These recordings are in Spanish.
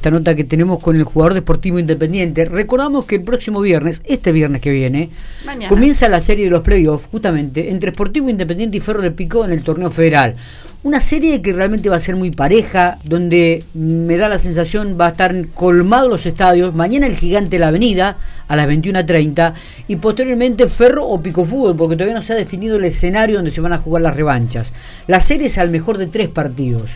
esta nota que tenemos con el jugador deportivo independiente. Recordamos que el próximo viernes, este viernes que viene, comienza la serie de los playoffs justamente entre Sportivo Independiente y Ferro del Pico en el torneo federal. Una serie que realmente va a ser muy pareja, donde me da la sensación va a estar colmados los estadios. Mañana el Gigante la Avenida a las 21.30 y posteriormente Ferro o Pico Fútbol, porque todavía no se ha definido el escenario donde se van a jugar las revanchas. La serie es al mejor de tres partidos.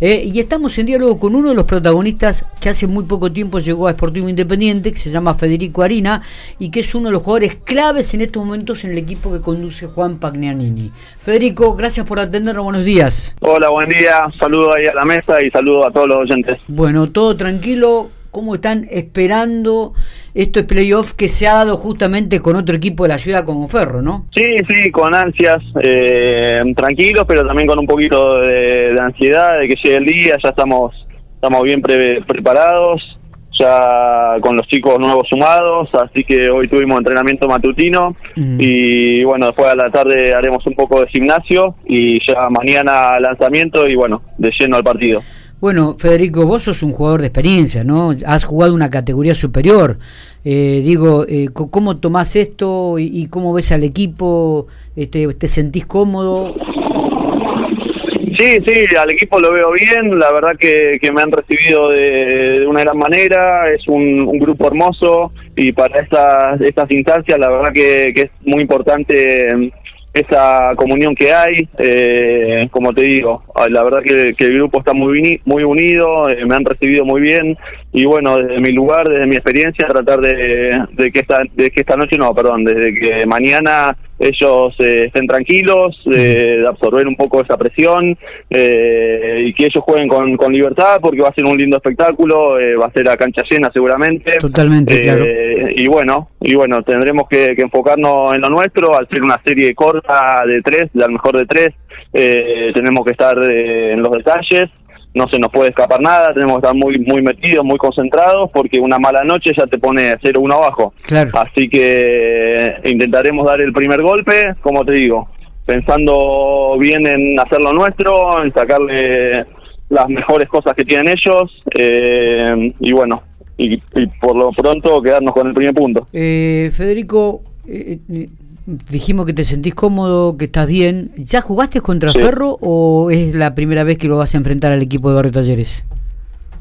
Eh, y estamos en diálogo con uno de los protagonistas que hace muy poco tiempo llegó a Sportivo Independiente, que se llama Federico Harina, y que es uno de los jugadores claves en estos momentos en el equipo que conduce Juan Pagnanini. Federico, gracias por atendernos, buenos días. Hola, buen día, saludo ahí a la mesa y saludo a todos los oyentes. Bueno, todo tranquilo, ¿cómo están esperando esto es playoff que se ha dado justamente con otro equipo de la ciudad como Ferro, ¿no? Sí, sí, con ansias, eh, tranquilos, pero también con un poquito de, ansiedad de que llegue el día, ya estamos, estamos bien preparados, ya con los chicos nuevos sumados, así que hoy tuvimos entrenamiento matutino y bueno, después a la tarde haremos un poco de gimnasio y ya mañana lanzamiento y bueno, de lleno al partido. Bueno, Federico, vos sos un jugador de experiencia, ¿no? Has jugado una categoría superior. Eh, digo, eh, ¿cómo tomás esto y, cómo ves al equipo? Este, ¿Te sentís cómodo? Sí, sí, al equipo lo veo bien. La verdad que, me han recibido de, una gran manera. Es un, grupo hermoso y para estas, estas instancias la verdad que, que es muy importante esa comunión que hay, eh, como te digo, la verdad que, el grupo está muy, muy unido, eh, me han recibido muy bien y bueno, desde mi lugar, desde mi experiencia, tratar de, de, que, esta, de que esta noche, no, perdón, desde que mañana ellos eh, estén tranquilos, de absorber un poco esa presión y que ellos jueguen con, con, libertad porque va a ser un lindo espectáculo, va a ser a cancha llena seguramente. Totalmente, claro. Y bueno, y bueno, tendremos que, que enfocarnos en lo nuestro, al ser una serie corta de tres, al mejor de tres, eh, tenemos que estar eh, en los detalles, no se nos puede escapar nada, tenemos que estar muy muy metidos, muy concentrados, porque una mala noche ya te pone 0-1 abajo. Así que intentaremos dar el primer golpe, como te digo, pensando bien en hacer lo nuestro, en sacarle las mejores cosas que tienen ellos, eh, y bueno, y, por lo pronto quedarnos con el primer punto. Federico, dijimos que te sentís cómodo, que estás bien. ¿Ya jugaste contra Ferro o es la primera vez que lo vas a enfrentar al equipo de Barrio Talleres?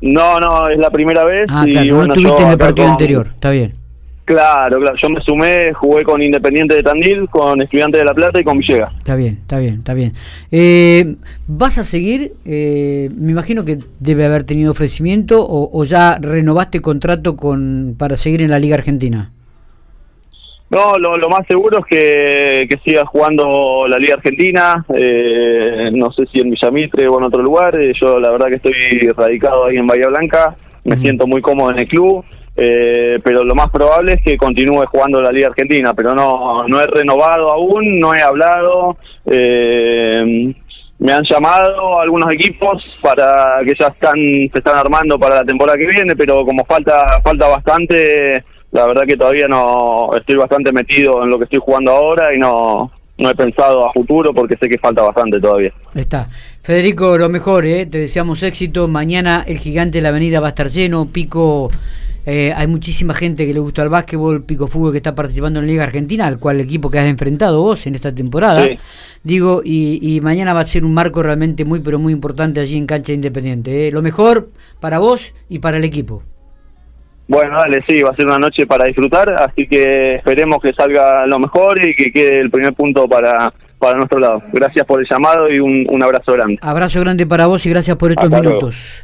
No, no, es la primera vez. Ah, claro, no estuviste en el partido anterior, está bien. Claro, claro, yo me sumé, jugué con Independiente de Tandil, con Estudiante de La Plata y con Villegas. Está bien, está bien, está bien. Eh, ¿Vas a seguir? Eh, me imagino que debe haber tenido ofrecimiento o, o ya renovaste contrato con para seguir en la Liga Argentina. No, lo, más seguro es que, que, siga jugando la Liga Argentina, eh, no sé si en Villamitre o en otro lugar, eh, yo la verdad que estoy radicado ahí en Bahía Blanca, me siento muy cómodo en el club, eh, pero lo más probable es que continúe jugando la Liga Argentina, pero no, no he renovado aún, no he hablado, me han llamado algunos equipos para que ya están se están armando para la temporada que viene, pero como falta falta bastante la verdad que todavía no estoy bastante metido en lo que estoy jugando ahora y no, no he pensado a futuro porque sé que falta bastante todavía. Está. Federico, lo mejor, ¿eh? te deseamos éxito. Mañana el gigante de la avenida va a estar lleno. Pico, eh, hay muchísima gente que le gusta el básquetbol. Pico Fútbol que está participando en la Liga Argentina, al cual equipo que has enfrentado vos en esta temporada. Digo, y, y, mañana va a ser un marco realmente muy, pero muy importante allí en Cancha Independiente. ¿eh? Lo mejor para vos y para el equipo. Bueno, dale, sí, va a ser una noche para disfrutar, así que esperemos que salga lo mejor y que quede el primer punto para, para nuestro lado. Gracias por el llamado y un, un abrazo grande. Abrazo grande para vos y gracias por estos minutos.